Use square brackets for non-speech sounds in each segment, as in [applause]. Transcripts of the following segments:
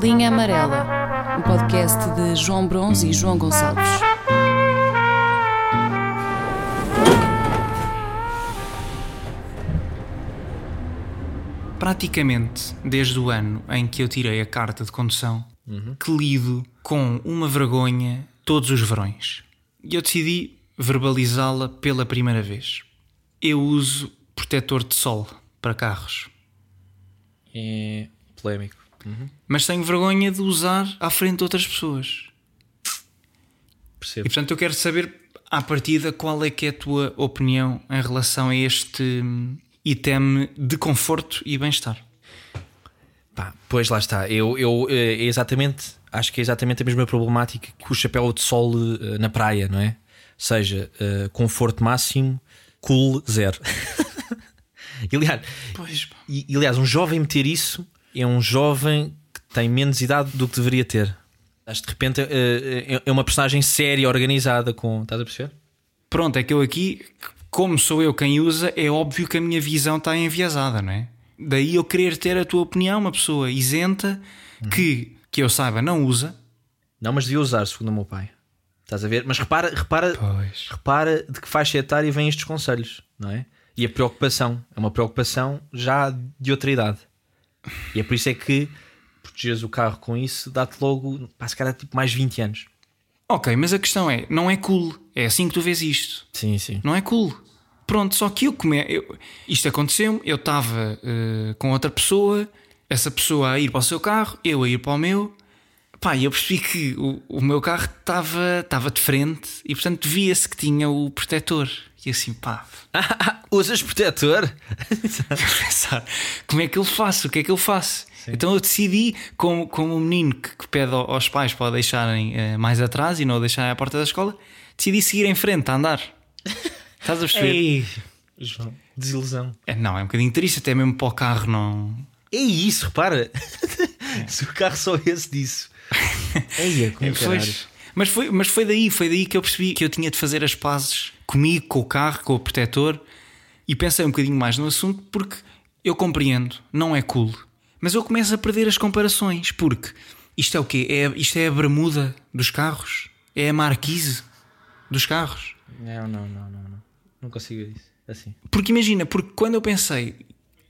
Linha Amarela, um podcast de João Bronze e João Gonçalves. Praticamente desde o ano em que eu tirei a carta de condução, que lido com uma vergonha todos os verões. E eu decidi verbalizá-la pela primeira vez. Eu uso protetor de sol para carros. É polémico. Mas tenho vergonha de usar à frente de outras pessoas. Percebo. E portanto eu quero saber à partida qual é que é a tua opinião em relação a este hum, item de conforto e bem-estar. Pá, pois lá está. Eu, eu eh, é exatamente, acho que é exatamente a mesma problemática que o chapéu de sol eh, na praia, não é? Ou seja, eh, conforto máximo, cool zero. [laughs] E, aliás, Pois, e, aliás, um jovem meter isso é um jovem que tem menos idade do que deveria ter. Acho que de repente eh, é- é uma personagem séria, organizada, com. Estás a perceber? Pronto, é que eu aqui, como sou eu quem usa, é óbvio que a minha visão está enviesada, não é? Daí eu querer ter a tua opinião, uma pessoa isenta que, que eu saiba, não usa. Não, mas devia usar, segundo o meu pai. Estás a ver? Mas repara, repara, Pois. repara de que faixa etária vêm estes conselhos, não é? E a preocupação é uma preocupação já de outra idade. E é por isso é que proteges o carro com isso, dá-te logo, pá, se calhar tipo mais 20 anos. Ok, mas a questão é, não é cool. É assim que tu vês isto. Sim, sim. Não é cool. Pronto, só que eu come... eu- isto aconteceu eu estava eh, com outra pessoa, essa pessoa a ir para o seu carro, eu a ir para o meu. Pá, eu percebi que o, o meu carro estava estava de frente e portanto via-se que tinha o protetor. E assim, pá, [laughs] Usas protetor? [laughs] pensar como é que eu faço, o que é que eu faço. Então eu decidi, como, como um menino que, que pede ao- aos pais para o deixarem eh, mais atrás e não o deixarem à porta da escola, decidi seguir em frente, a andar. [laughs] Estás a perceber? Ei, João, desilusão. É, não, é um bocadinho triste, até mesmo para o carro não. É isso, repara. Se o carro só esse disso. Eia, como Pois. Mas, foi, mas foi daí, foi daí que eu percebi que eu tinha de fazer as pazes comigo, com o carro, com o protetor e pensei um bocadinho mais no assunto porque eu compreendo, não é cool, mas eu começo a perder as comparações porque isto é o quê? É, isto é a bermuda dos carros? É a marquise dos carros? Não, não, não, não, não. Não consigo isso. Assim. Porque imagina, porque quando eu pensei,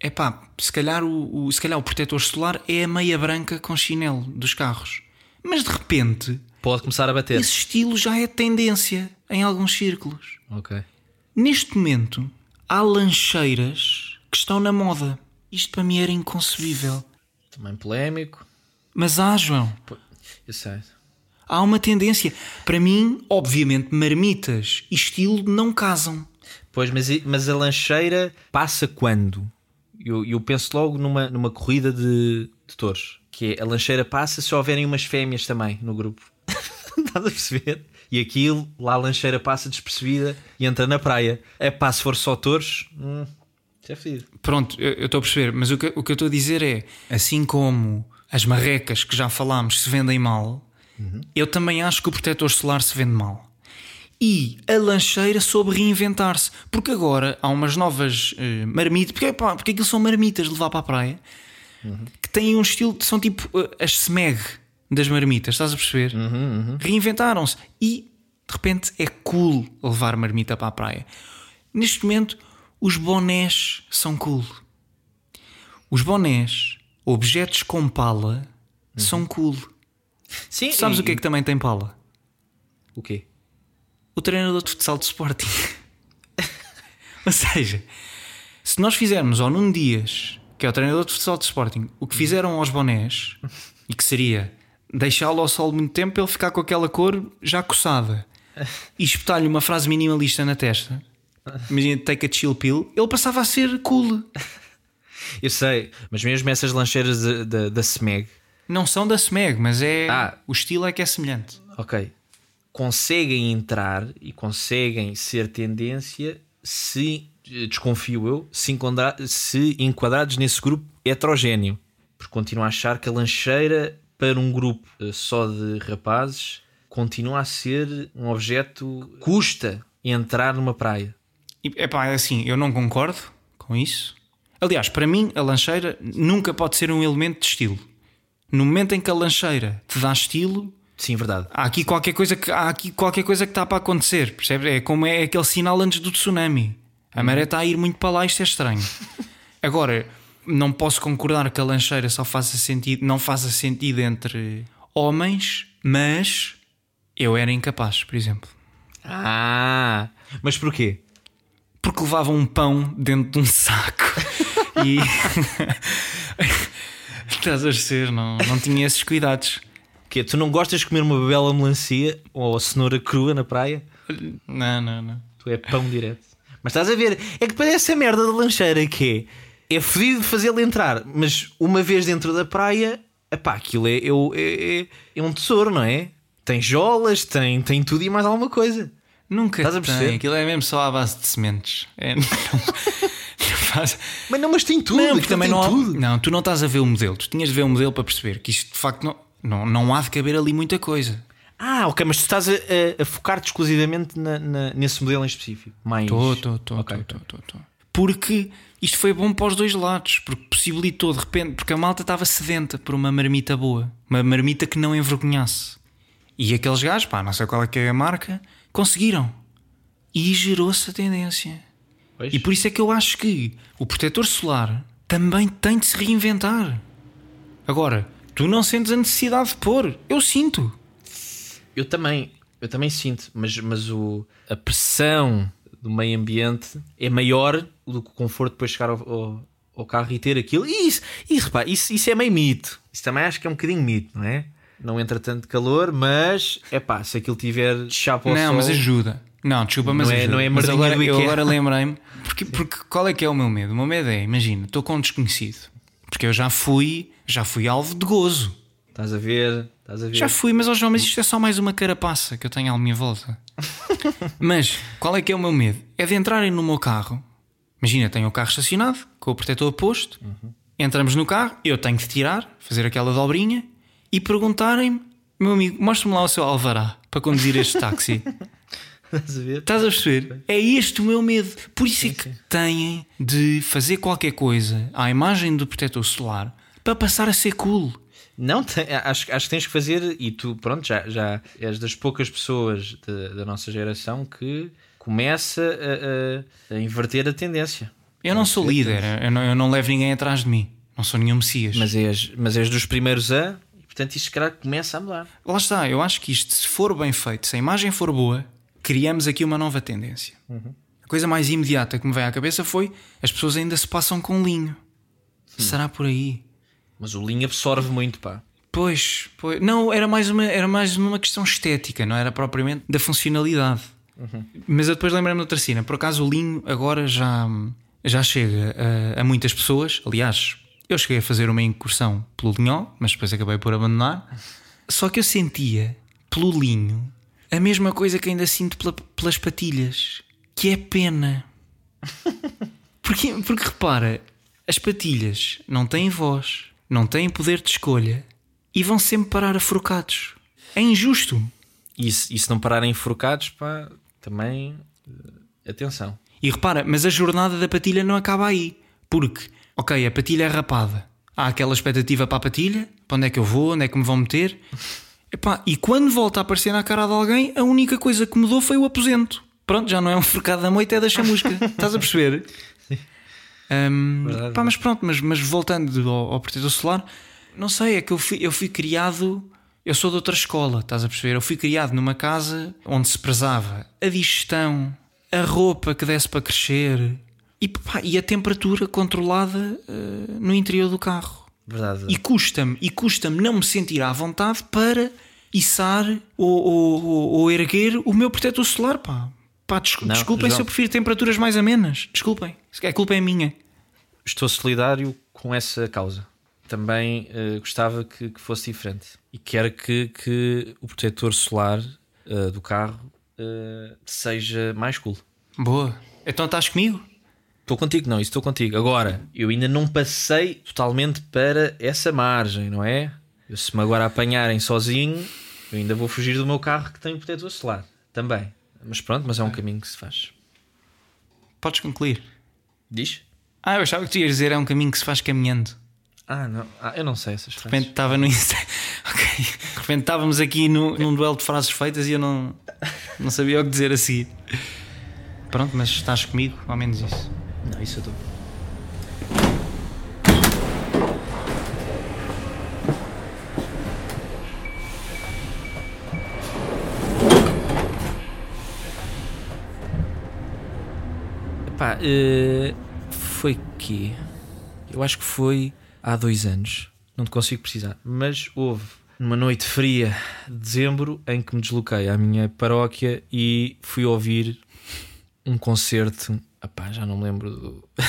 é pá, se calhar o, o- se calhar o protetor solar é a meia branca com chinelo dos carros, mas de repente Pode começar a bater. esse estilo já é tendência em alguns círculos. Ok. Neste momento, há lancheiras que estão na moda. Isto para mim era inconcebível. Também polémico. Mas há, João, Eu sei. há uma tendência. Para mim, obviamente, marmitas e estilo não casam. Pois, mas, mas a lancheira passa quando? Eu, eu penso logo numa, numa corrida de, de touros. Que é a lancheira passa se houverem umas fêmeas também no grupo. [laughs] Estás a perceber? E aquilo, lá a lancheira passa despercebida e entra na praia. É pá, se for só touros, hum, é fedido. Pronto, eu estou a perceber, mas o que, o que eu estou a dizer é: assim como as marrecas que já falámos se vendem mal, eu também acho que o protetor solar se vende mal. E a lancheira soube reinventar-se, porque agora há umas novas eh, marmitas, porque, pá, porque aquilo são marmitas de levar para a praia, que têm um estilo, são tipo eh, as smeg das marmitas, estás a perceber? Reinventaram-se e de repente é cool levar marmita para a praia. Neste momento, os bonés são cool. Os bonés, objetos com pala, são cool. Sim, sabes e- o que é que também tem pala? O quê? O treinador de futsal de Sporting. [laughs] Ou seja, se nós fizermos ao Nuno Dias, que é o treinador de futsal de Sporting, o que fizeram aos bonés, e que seria deixá-lo ao sol muito tempo para ele ficar com aquela cor já coçada e espetar-lhe uma frase minimalista na testa, imagina take a chill pill, ele passava a ser cool. Eu sei, mas mesmo essas lancheiras da, Smeg, Não são da Smeg, mas é Ah. o estilo é que é semelhante. ok, conseguem entrar e conseguem ser tendência se, desconfio eu, se, enquadra- se enquadrados nesse grupo heterogéneo. Porque continuo a achar que a lancheira para um grupo eh, só de rapazes continua a ser um objeto custa entrar numa praia. É assim, eu não concordo com isso. Aliás, para mim, a lancheira nunca pode ser um elemento de estilo. No momento em que a lancheira te dá estilo, Sim, verdade. há aqui qualquer coisa que há aqui qualquer coisa que está para acontecer, percebes? É como é aquele sinal antes do tsunami. A maré está a ir muito para lá, isto é estranho. [laughs] Agora, não posso concordar que a lancheira só faça sentido, não faça sentido entre homens, mas eu era incapaz, por exemplo. Ah, mas porquê? Porque levava um pão dentro de um saco [laughs] e [laughs] estás a perceber, não, não tinha esses cuidados. Que tu não gostas de comer uma bela melancia ou cenoura crua na praia? Não, não, não. Tu é pão direto. Mas estás a ver, é que parece a merda da lancheira que é. É fodido fazê-lo entrar, mas uma vez dentro da praia, epá, aquilo é, é, é, é- é um tesouro, não é? Tem jolas, tem, tem tudo e mais alguma coisa. Nunca Estás a tem. perceber? Aquilo é mesmo só à base de sementes. É, [laughs] não, não faz- Mas não, mas tem tudo. Não, porque também tem não há- tudo. Não, tu não estás a ver o modelo. Tu tinhas de ver o modelo para perceber que isto de facto não, não, não há de caber ali muita coisa. Ah, ok, mas tu estás a, a- a focar-te exclusivamente na- na- nesse modelo em específico. Mais... Estou, estou, estou, estou, estou. Porque isto foi bom para os dois lados, porque possibilitou de repente, porque a malta estava sedenta por uma marmita boa, uma marmita que não envergonhasse. E aqueles gajos, pá, não sei qual é que é a marca, conseguiram. E gerou-se a tendência. Pois. E por isso é que eu acho que o protetor solar também tem de se reinventar. Agora, tu não sentes a necessidade de pôr. Eu sinto. Eu também, eu também sinto, mas, mas o, a pressão do meio ambiente é maior do que o conforto depois de chegar ao, ao, ao carro e ter aquilo. E isso, isso, repá, isso, isso é meio mito. Isso também acho que é um bocadinho mito, não é? Não entra tanto calor, mas é pá, se aquilo tiver chapa ao não, sol, mas ajuda. Não, desculpa, mas Não é- ajuda. não é mas agora, eu agora lembrei-me. Porque, porque qual é que é o meu medo? O meu medo é, imagina, estou com um desconhecido. Porque eu já fui, já fui alvo de gozo. estás a ver. Já fui, mas aos homens isto é só mais uma carapaça que eu tenho à minha volta. [laughs] mas qual é que é o meu medo? É de entrarem no meu carro. Imagina, tenho o carro estacionado, com o protetor posto. Entramos no carro, eu tenho de tirar, fazer aquela dobrinha e perguntarem-me, meu amigo, mostre-me lá o seu alvará para conduzir este táxi. [laughs] Estás a ver? Estás a perceber? É este o meu medo. Por isso é que têm de fazer qualquer coisa à imagem do protetor solar para passar a ser cool. Não, tem- acho, acho que tens que fazer, e tu, pronto, já, já és das poucas pessoas de- da nossa geração que começa a, a- a inverter a tendência. Eu não sou líder, eu não, eu não levo ninguém atrás de mim. Não sou nenhum Messias. Mas és, mas és dos primeiros a, e portanto isto calhar começa a mudar. Lá está, eu acho que isto, se for bem feito, se a imagem for boa, criamos aqui uma nova tendência. A coisa mais imediata que me veio à cabeça foi as pessoas ainda se passam com linho. Será por aí? Mas o linho absorve muito, pá. Pois, pois. Não, era mais, uma, era mais uma questão estética, não era propriamente da funcionalidade. Mas eu depois lembrei-me de outra cena. Por acaso o linho agora já, já chega a, a muitas pessoas. Aliás, eu cheguei a fazer uma incursão pelo linhó, mas depois acabei por abandonar. Só que eu sentia pelo linho a mesma coisa que ainda sinto pela- pelas patilhas, que é pena. [laughs] Porque, porque repara, as patilhas não têm voz, não têm poder de escolha e vão sempre parar afurcados. É injusto. E se, e se não pararem enforcados, pá, também eh, atenção. E repara, mas a jornada da patilha não acaba aí. Porque, ok, a patilha é rapada. Há aquela expectativa para a patilha: para onde é que eu vou, onde é que me vão meter. Epá, e quando volta a aparecer na cara de alguém, a única coisa que mudou foi o aposento. Pronto, já não é um forcado da moita, é da chamusca. [laughs] Estás a perceber? Verdade. pá, mas pronto, mas, mas voltando ao, ao protetor solar, não sei, é que eu fui, eu fui criado. Eu sou de outra escola, estás a perceber? Eu fui criado numa casa onde se prezava a digestão, a roupa que desse para crescer e, pá, e a temperatura controlada eh, no interior do carro. Verdade. E custa-me, e custa-me não me sentir à vontade para içar ou, ou, ou- ou erguer o meu protetor solar, pá. Pá, des- Não, desculpem se João. eu prefiro temperaturas mais amenas. Desculpem. Se A culpa é minha. Estou solidário com essa causa. Também eh, gostava que, que fosse diferente. E quero que, que o protetor solar eh, do carro eh, seja mais cool. Boa. Então estás comigo? Estou contigo, não, isso estou contigo. Agora, eu ainda não passei totalmente para essa margem, não é? Eu, se me agora apanharem sozinho, eu ainda vou fugir do meu carro que tem protetor solar. Também. Mas pronto, mas é um caminho que se faz. Podes concluir. Diz? Ah, eu achava que tu ias dizer é um caminho que se faz caminhando. Ah, não. Ah, eu não sei essas De repente estava no Insta. [laughs] Ok. De repente estávamos aqui no, num duelo de frases feitas e eu não, não sabia o que dizer a seguir. Pronto, mas estás comigo, ao menos isso. Não, isso eu estou. Eh, foi que eu acho que foi há dois anos, não te consigo precisar, mas houve numa noite fria de dezembro em que me desloquei à minha paróquia e fui ouvir um concerto. Epá, já não me lembro do. [laughs]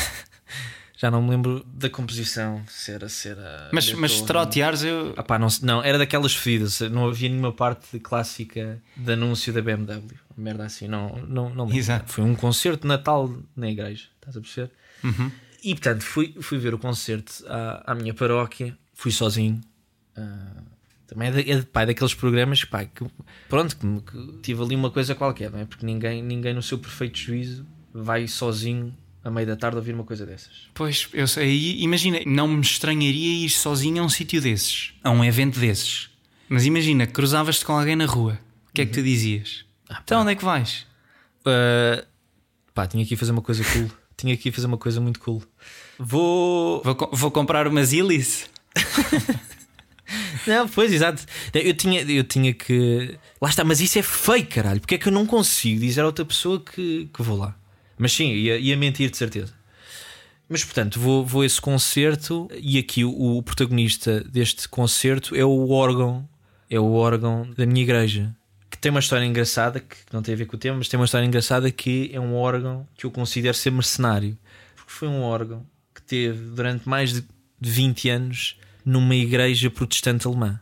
já não me lembro da composição, se era. Se era Mas, mas se troteares, eu. Epá, não, se- não, era daquelas fedidas, não havia nenhuma parte clássica de anúncio da BMW. Merda assim, não, não, não. Exato. Foi um concerto de Natal na igreja, estás a perceber? Uhum. E portanto fui, fui ver o concerto à, à minha paróquia, fui sozinho. Ah, também é, da- é, de- pá, é daqueles programas pá, que pronto, que, que tive ali uma coisa qualquer, não é? Porque ninguém, ninguém no seu perfeito juízo vai sozinho à meia da tarde ouvir uma coisa dessas. Pois, eu sei. Imagina, não me estranharia ir sozinho a um sítio desses, a um evento desses. Mas imagina, cruzavas-te com alguém na rua. O que é que tu dizias? então onde é que vais? Ah, pá, tinha aqui a fazer uma coisa cool. [laughs] tinha aqui a fazer uma coisa muito cool. Vou. Vou, vou comprar umas Illis? [laughs] Não, pois, exato. Eu tinha, eu tinha que. Lá está, mas isso é feio, caralho. Porque é que eu não consigo dizer a outra pessoa que, que vou lá? Mas sim, ia, ia mentir de certeza. Mas portanto, vou, vou a esse concerto e aqui o, o protagonista deste concerto é o órgão, é o órgão da minha igreja. Que tem uma história engraçada, que não tem a ver com o tema, mas tem uma história engraçada que é um órgão que eu considero ser mercenário. Porque foi um órgão que teve durante mais de 20 anos numa igreja protestante alemã.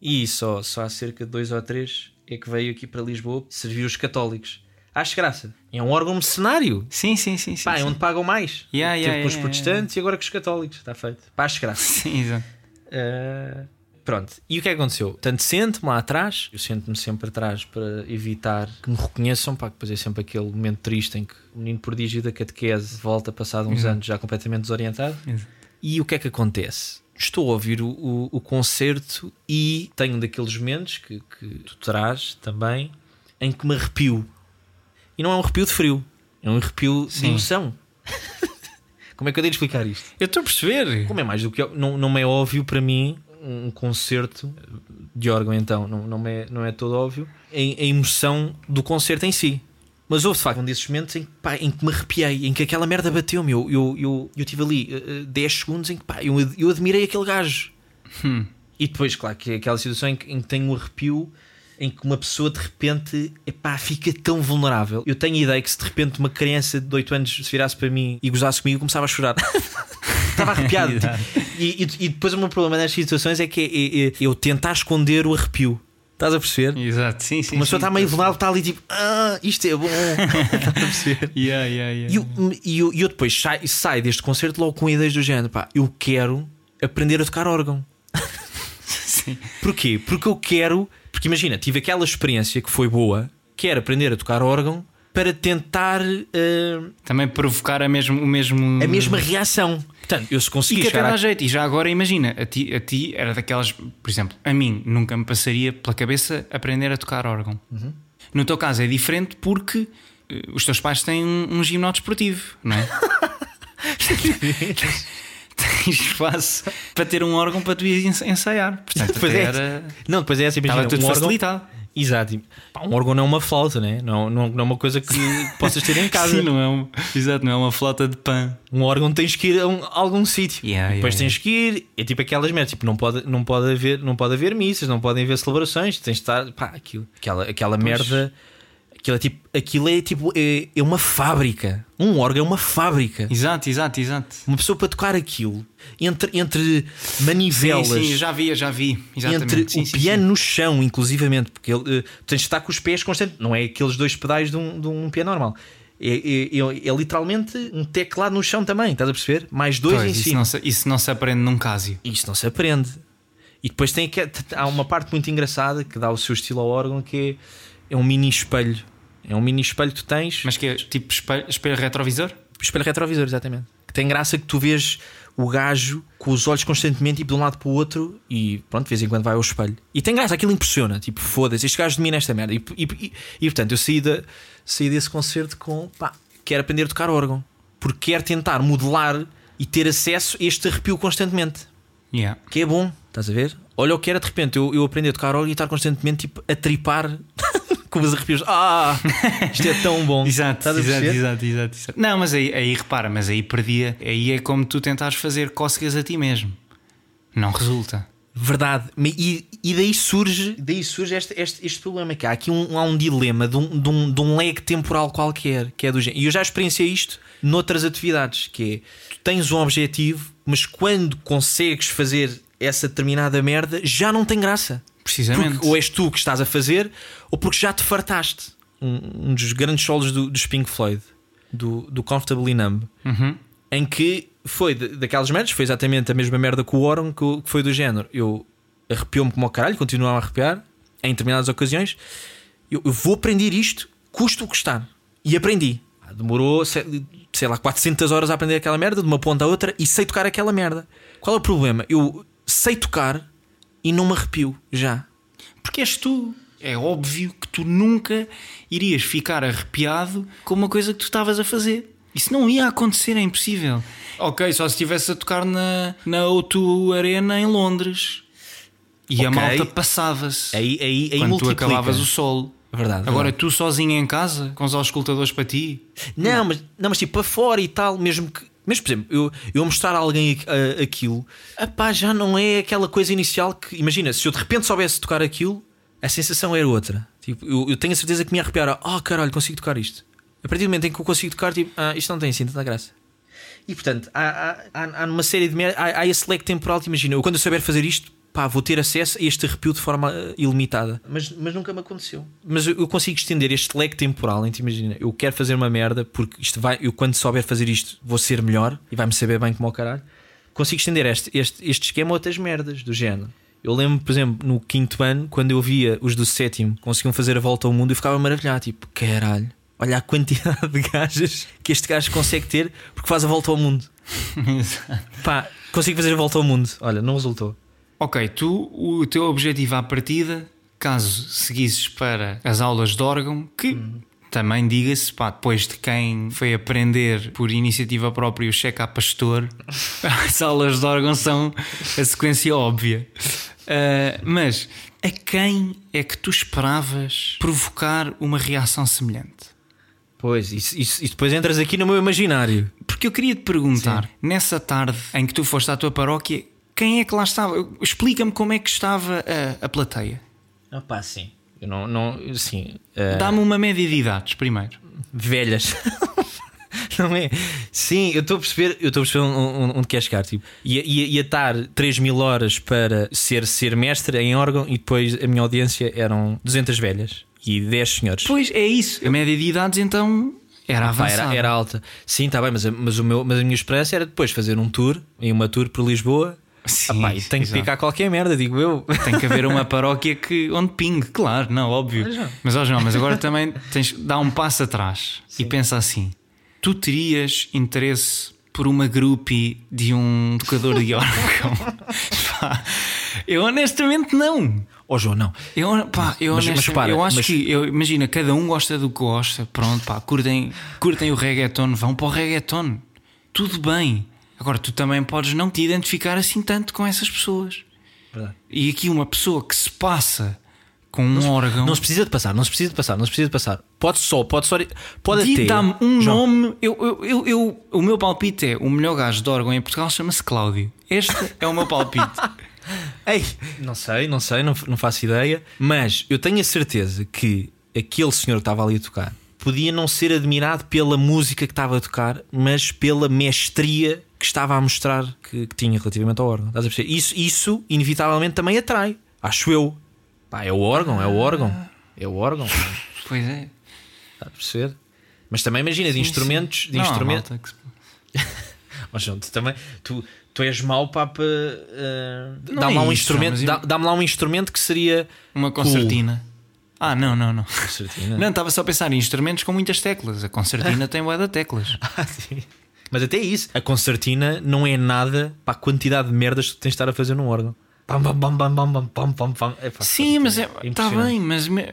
E só, só há cerca de dois ou três é que veio aqui para Lisboa servir os católicos. Acho graça. É um órgão mercenário. Sim, sim, sim. sim, Pá, é sim. onde pagam mais. Yeah, Teve yeah, com os yeah, protestantes e agora com os católicos. Está feito. Pá, acho graça. [laughs] Sim, exato. Uh, pronto. E o que é que aconteceu? Tanto sento-me lá atrás, eu sento-me sempre atrás para evitar que me reconheçam, pá, que depois é sempre aquele momento triste em que o menino prodígio da catequese volta passado uns Exato. anos já completamente desorientado. Exato. E o que é que acontece? Estou a ouvir o, o, o concerto e tenho um daqueles momentos que, que tu terás também em que me arrepio. E não é um arrepio de frio, é um arrepio de Sim. emoção. [laughs] Como é que eu tenho de explicar isto? Eu estou a perceber. Como é mais do que. Não, não é óbvio para mim um concerto de órgão, então, não, não, é, não é todo óbvio, em- a emoção do concerto em si. Mas houve de facto um desses momentos em que, pá, em que me arrepiei, em que aquela merda bateu-me. Eu, eu, eu, eu tive ali eh, eh, 10 segundos em que pá, eu, eu admirei aquele gajo. E depois, claro, que é aquela situação em que, em que tenho um arrepio, em que uma pessoa de repente epá, fica tão vulnerável. Eu tenho a ideia que se de repente uma criança de 8 anos se virasse para mim e gozasse comigo, eu começava a chorar. [laughs] Estava arrepiado. e, e- e depois o meu problema nestas situações é que é, é- é eu tentar esconder o arrepio. Estás a perceber? Exato, sim, sim. Uma pessoa está meio vulnerável, está ali tipo, ah, isto é bom. Estás [laughs] a perceber? Yeah, yeah, yeah. E eu, e eu, e eu depois saio, saio deste concerto logo com ideias do género, pá, eu quero aprender a tocar órgão. [laughs] Sim. Porquê? Porque eu quero. Porque imagina, tive aquela experiência que foi boa, quero aprender a tocar órgão para tentar eh, Também provocar a mesmo, o mesmo. a mesma reação. Portanto, eu se E conseguir que até dá a... jeito. E já agora imagina, a ti, a ti era daquelas. Por exemplo, a mim nunca me passaria pela cabeça aprender a tocar órgão. Uhum. No teu caso é diferente porque eh, os teus pais têm um, um desportivo, não é? [laughs] [laughs] Tens espaço para ter um órgão para tu ir ens- ensaiar. Portanto, Depois é, era. Não, depois é assim, Estava imagina, tudo um órgão, facilitado. Exato. E, pá, um órgão não é uma flauta, né? não, não, não é uma coisa que possas ter em [laughs] casa. Sim, não é um, exato, não é uma flauta de pão. Um órgão tens que ir a, um- a algum sítio. Yeah, depois yeah, tens que ir. É tipo aquelas merdas. Tipo, não pode, não, pode haver, não pode haver missas, não podem haver celebrações. Tens de estar. Pá, aquilo, aquela, aquela merda. Aquilo é tipo. Aquilo é tipo. É, é uma fábrica. Um órgão é uma fábrica. Exato, exato, exato. Uma pessoa para tocar aquilo. Entre, entre manivelas. Sim, sim, já vi, já vi. Exatamente. entre Sim, o sim, piano sim. no chão, inclusivamente, porque ele, eh, tens de estar com os pés constantes, não é aqueles dois pedais de um, de um piano normal. É, é- é- é literalmente um teclado no chão também, estás a perceber? Mais dois Pois, em isso, cima. não se, isso não se aprende num cásio. Isto não se aprende. E depois tem que, há uma parte muito engraçada que dá o seu estilo ao órgão que é, é um mini espelho. É um mini espelho que tu tens. Mas que é tipo espelho, espelho retrovisor? Espelho retrovisor, exatamente. Que tem graça que tu vês o gajo com os olhos constantemente tipo, de um lado para o outro e pronto, de vez em quando vai ao espelho. E tem graça, aquilo impressiona. Tipo, foda-se, este gajo domina esta merda. E, e, e, e, portanto, eu saí, de, saí desse concerto com pá, quero aprender a tocar órgão porque quero tentar modelar e ter acesso a este arrepio constantemente. Yeah. Que é bom, estás a ver? Olha o que era de repente eu, eu aprender a tocar órgão e estar constantemente tipo, a tripar [laughs] com os arrepios. Ah, [laughs] isto é tão bom. Exato, exato, exato, exato, exato. Não, mas aí, aí repara, mas aí perdia. Aí é como tu tentares fazer cócegas a ti mesmo. Não resulta. Verdade, e, e daí surge, daí surge este, este, este problema que há aqui um, há um dilema de um, de, um, de um lag temporal qualquer que é do género. E eu já experienciei isto noutras atividades, que é tu tens um objetivo, mas quando consegues fazer essa determinada merda, já não tem graça. Precisamente. Porque ou és tu que estás a fazer, ou porque já te fartaste. Um, um dos grandes solos do, dos Pink Floyd, do, do Comfortably Numb, Uhum. em que foi de- daquelas merdas, foi exatamente a mesma merda com o Oron, que, que foi do género. Eu arrepiou-me como ao caralho, continuava a arrepiar em determinadas ocasiões. Eu, eu vou aprender isto, custa o custar. E aprendi. Ah, Demorou, sei, sei lá, 400 horas a aprender aquela merda, de uma ponta à outra, e sei tocar aquela merda. Qual é o problema? Eu sei tocar e não me arrepio já. Porque és tu. É óbvio que tu nunca irias ficar arrepiado com uma coisa que tu estavas a fazer. Isso não ia acontecer, é impossível. Ok, só se estivesse a tocar na, na O2 Arena em Londres. E a Ok. malta passava-se. Aí, aí, aí quando tu multiplica. acabavas o solo. Verdade, Agora verdade. tu sozinho em casa, com os auscultadores para ti. Não, mas, não, mas tipo para fora e tal, mesmo que. Mas, por exemplo, eu, eu mostrar a alguém aquilo, apá, já não é aquela coisa inicial que. Imagina, se eu de repente soubesse tocar aquilo, a sensação era outra. Tipo, eu, eu tenho a certeza que me ia arrepiar. Oh caralho, consigo tocar isto. A partir do momento em que eu consigo tocar, tipo, ah, isto não tem assim tanta graça. E portanto, há, há, há, há numa série de há, há esse lag temporal, te imagina, eu quando eu souber fazer isto, pá, vou ter acesso a este arrepio de forma eh, ilimitada. Mas, mas nunca me aconteceu. Mas eu, eu consigo estender este lag temporal, em te imagina, eu quero fazer uma merda porque isto vai, eu quando souber fazer isto vou ser melhor e vai-me saber bem como ao caralho. Consigo estender este, este, este esquema a outras merdas do género. Eu lembro, por exemplo, no quinto ano, quando eu via os do sétimo conseguiam fazer a volta ao mundo, eu ficava maravilhado, tipo, caralho, olha a quantidade de gajas que este gajo consegue ter porque faz a volta ao mundo. [laughs] Pá, consigo fazer a volta ao mundo. Olha, não resultou. Ok, tu, o teu objetivo à partida, caso seguisses para as aulas de órgão, que também diga-se, pá, depois de quem foi aprender por iniciativa própria o cheque a pastor, [laughs] as aulas de órgão são a sequência óbvia. Ah, mas a quem é que tu esperavas provocar uma reação semelhante? Pois, isso, isso, e depois entras aqui no meu imaginário. Porque eu queria te perguntar, nessa tarde em que tu foste à tua paróquia, quem é que lá estava? Explica-me como é que estava a, a plateia. Ah, pá, sim. Eu não, não, sim. eh, Dá-me uma média de idades primeiro. velhas. [laughs] Não é? Sim, eu estou a perceber, eu estou a perceber onde, onde quer chegar. Tipo, ia, ia, ia estar 3 mil horas para ser, ser mestre em órgão e depois a minha audiência eram 200 velhas e 10 senhores. Pois é isso. A média de idades então era Pá, avançada. era, era alta. Sim, está bem, mas, a- mas, o meu, mas a minha esperança era depois fazer um tour, em uma tour por Lisboa. Sim, Ah, pá, e tenho que exato. picar qualquer merda, digo eu. Tem que haver uma [laughs] paróquia que, onde pingue, claro, não, óbvio. Mas, ó, João, mas agora [laughs] também tens dá um passo atrás e pensa assim: tu terias interesse por uma groupie de um tocador de órgão? [laughs] Pá, eu honestamente não. Ó João, não. Eu, pá, eu, Mas- mas honestamente- repara, eu acho mas- que, eu, imagina, cada um gosta do que gosta, pronto, pá, curtem, curtem o reggaeton, vão para o reggaeton, tudo bem. Agora, tu também podes não te identificar assim tanto com essas pessoas. Verdade. E aqui, uma pessoa que se passa com um órgão, Não se precisa de passar, não se precisa de passar, não se precisa de passar. Pode só, pode só. Pode até. dá-me um João, nome. Eu, eu, eu, eu- o meu palpite é: o melhor gajo de órgão em Portugal chama-se Cláudio. Este é o meu palpite. [laughs] Ei, não sei, não sei, não, não faço ideia, mas eu tenho a certeza que aquele senhor que estava ali a tocar podia não ser admirado pela música que estava a tocar, mas pela mestria que estava a mostrar que, que tinha relativamente ao órgão. Estás a perceber? Isso, isso, inevitavelmente, também atrai, acho eu. Pá, é o órgão, é o órgão, é o órgão. pois é. Estás a perceber? Mas também imagina, de instrumentos, de Não, há instrumentos. que [laughs] Mas João, tu também tu, tu és mau para uh, Não dá-me é lá um isso, instrumento, dá- dá-me lá um instrumento que seria Uma concertina. Ah, não, não, não. Concertina. Não, estava só a pensar em instrumentos com muitas teclas. A concertina [laughs] tem bué de teclas. Ah, sim. Mas até isso, a concertina não é nada para a quantidade de merdas que tu tens de estar a fazer num órgão. Pam, pam, pam, pam, pam, pam, pam, pam. É, pá, Sim, mas é, está impressionante. bem, mas me-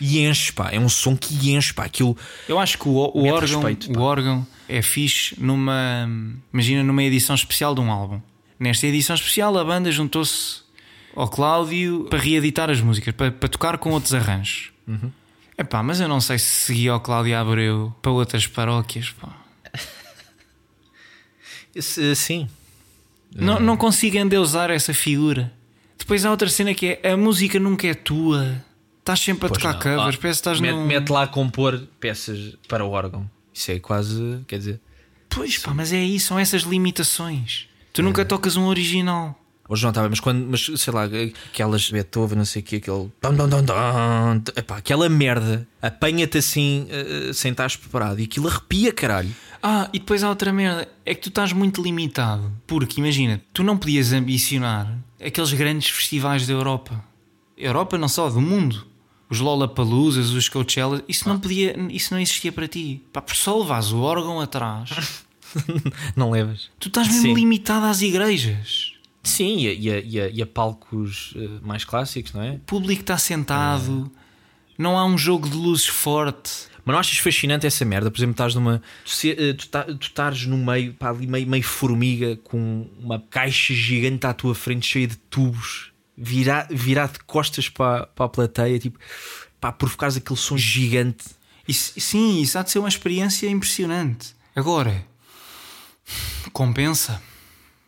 E enche, pá. É um som que enche, pá. Aquilo. eu acho que o, o órgão, respeito, o órgão é fixe numa. Imagina numa edição especial de um álbum. Nesta edição especial, a banda juntou-se ao Cláudio para reeditar as músicas, para, para tocar com outros arranjos. Uhum. Epá, mas eu não sei se seguia ao Cláudio Abreu para outras paróquias. Pá. Sim. Não, não consigo endeusar essa figura. Depois há outra cena que é a música nunca é tua. Estás sempre a Pois tocar não. covers, Ah, parece que estás mete, num... mete lá a compor peças para o órgão. Isso é quase. Quer dizer. Pois pá, mas é isso, são essas limitações. Tu É. nunca tocas um original. Hoje não estava, mas quando, mas sei lá, aquelas Beethoven, não sei o que, aquele. Epá, aquela merda apanha-te assim eh, sem estares preparado e aquilo arrepia, caralho. Ah, e depois há outra merda, é que tu estás muito limitado. Porque imagina, tu não podias ambicionar aqueles grandes festivais da Europa. Europa não só, do mundo. Os Lollapaloozas, os Coachella, isso não podia, isso não existia para ti. Pá, por só levares o órgão atrás, [laughs] Não levas? tu estás mesmo Sim. limitado às igrejas. Sim, e a, e a- e a- e a palcos eh, mais clássicos, não é? O público está sentado, não há um jogo de luzes forte. Mas não achas fascinante essa merda? Por exemplo, estás numa. Tu, eh, tá- estares no meio, pá, ali meio, meio formiga, com uma caixa gigante à tua frente, cheia de tubos, virar, virar de costas para, para a plateia, tipo, pá, provocares aquele som gigante. Isso, sim, isso há de ser uma experiência impressionante. Agora, compensa.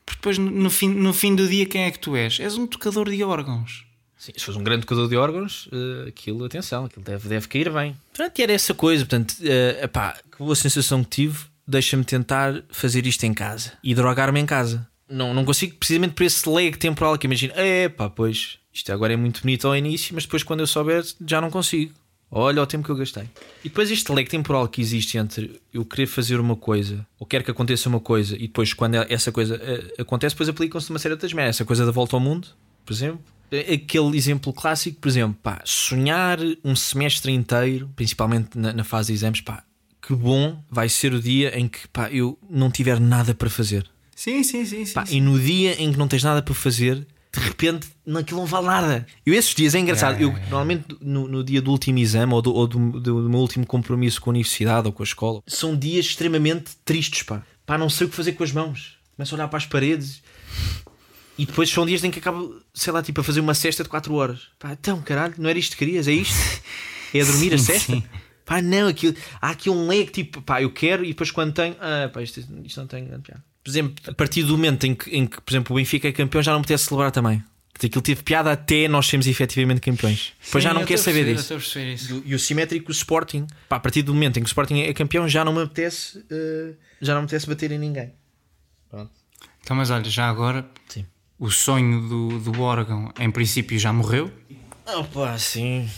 Porque depois, no, fim, no fim do dia, quem é que tu és? És um tocador de órgãos. Sim, se fores um grande tocador de órgãos, eh, aquilo, atenção, aquilo deve, deve cair bem. Portanto, era essa coisa. Portanto, eh, epá, que boa sensação que tive, deixa-me tentar fazer isto em casa e drogar-me em casa. Não, não consigo, precisamente por esse lag temporal que imagino, epá, pois, isto agora é muito bonito ao início, mas depois quando eu souber já não consigo. Olha o tempo que eu gastei. E depois este lag temporal que existe entre eu querer fazer uma coisa, ou quero que aconteça uma coisa, e depois quando essa coisa eh, acontece, depois aplicam-se uma série de outras merdas. Essa coisa da volta ao mundo, por exemplo. Aquele exemplo clássico, por exemplo, pá, sonhar um semestre inteiro, principalmente na, na fase de exames, pá, que bom vai ser o dia em que pá, eu não tiver nada para fazer. Sim, sim, sim. sim, Pá, sim. e no dia em que não tens nada para fazer, de repente naquilo não vale nada. Eu esses dias é engraçado. Yeah, eu yeah, normalmente no, no dia do último exame ou, do, ou do, do- do meu último compromisso com a universidade ou com a escola, são dias extremamente tristes, pá. Pá, não sei o que fazer com as mãos. Começo a olhar para as paredes. E depois são dias em que acabo, sei lá, tipo, a fazer uma cesta de 4 horas. Pá, então, caralho, não era isto que querias? É isto? É a dormir a Sim, cesta? sim. Pá, não, aquilo, há aqui um leg tipo, pá, eu quero e depois quando tenho, ah, pá, isto, isto não tem grande piada. Por exemplo, a partir do momento em que, em que, por exemplo, o Benfica é campeão, já não me apetece celebrar também. Aquilo teve piada até nós sermos efetivamente campeões. Depois Sim, já não quer saber disso. E E o simétrico, Sporting, pá, a partir do momento em que o Sporting é campeão, já não me apetece, eh, já não me apetece bater em ninguém. Pronto. Então, mas olha, já agora, Sim. o sonho do, do órgão, em princípio, já morreu. Opa, sim.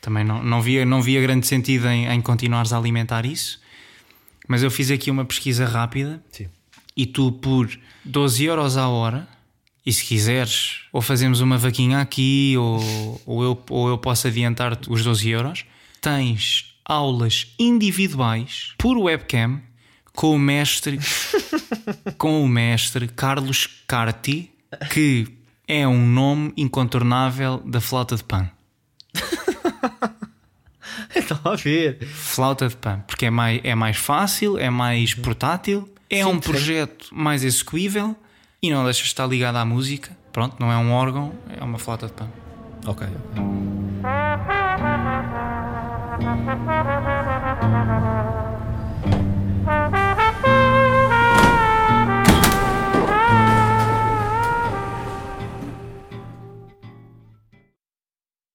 Também não, não, via, não via grande sentido em, em continuares a alimentar isso. Mas eu fiz aqui uma pesquisa rápida Sim. E tu, por 12 euros a hora, e se quiseres, ou fazemos uma vaquinha aqui, ou, ou, eu, ou eu posso adiantar-te os 12 euros, tens aulas individuais por webcam com o mestre, [laughs] com o mestre Carlos Carti, que é um nome incontornável da flauta de pan. [laughs] Estava a ver. Flauta de pan, porque é mais, é mais fácil, é mais portátil, é Sim, um projeto mais execuível e não deixa de estar ligado à música. Pronto, não é um órgão, é uma flauta de pan. Ok. ok.